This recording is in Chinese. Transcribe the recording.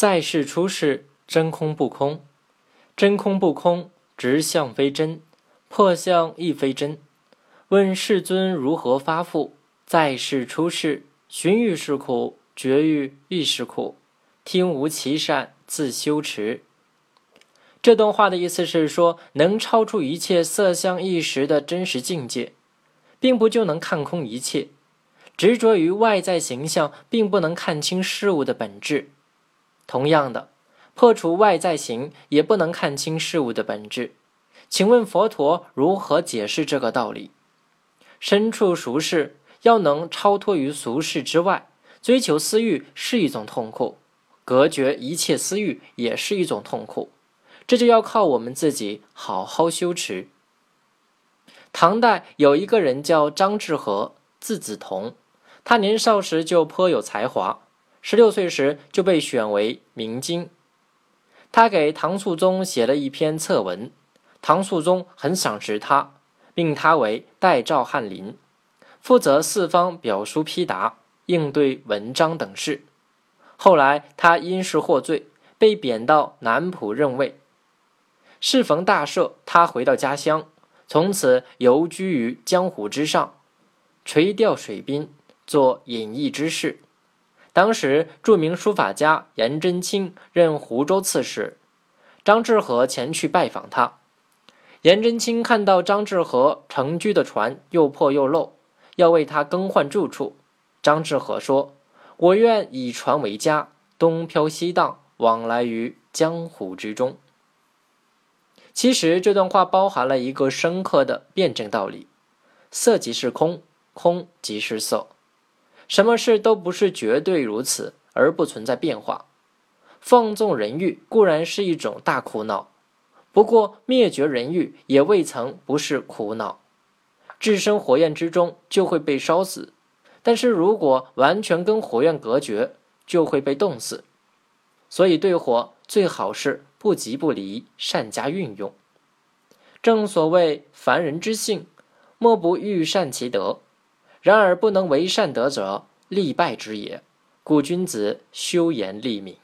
在世出世，真空不空，真空不空，直相非真，破相亦非真。问世尊如何发复？在世出世，寻欲是苦，绝欲亦是苦。听无其善，自修持。这段话的意思是说，能超出一切色相意识的真实境界，并不就能看空一切。执着于外在形象，并不能看清事物的本质。同样的，破除外在形，也不能看清事物的本质。请问佛陀如何解释这个道理？身处俗世。要能超脱于俗世之外，追求私欲是一种痛苦，隔绝一切私欲也是一种痛苦，这就要靠我们自己好好修持。唐代有一个人叫张志和，字子同，他年少时就颇有才华，十六岁时就被选为明经。他给唐肃宗写了一篇策文，唐肃宗很赏识他，命他为代赵翰林。负责四方表书批答、应对文章等事。后来他因事获罪，被贬到南浦任位。适逢大赦，他回到家乡，从此游居于江湖之上，垂钓水滨，做隐逸之事。当时著名书法家颜真卿任湖州刺史，张志和前去拜访他。颜真卿看到张志和乘居的船又破又漏。要为他更换住处，张志和说：“我愿以船为家，东飘西荡，往来于江湖之中。”其实这段话包含了一个深刻的辩证道理：色即是空，空即是色，什么事都不是绝对如此，而不存在变化。放纵人欲固然是一种大苦恼，不过灭绝人欲也未曾不是苦恼。置身火焰之中就会被烧死，但是如果完全跟火焰隔绝，就会被冻死。所以对火最好是不急不离，善加运用。正所谓凡人之性，莫不欲善其德。然而不能为善德者，利败之也。故君子修言立名。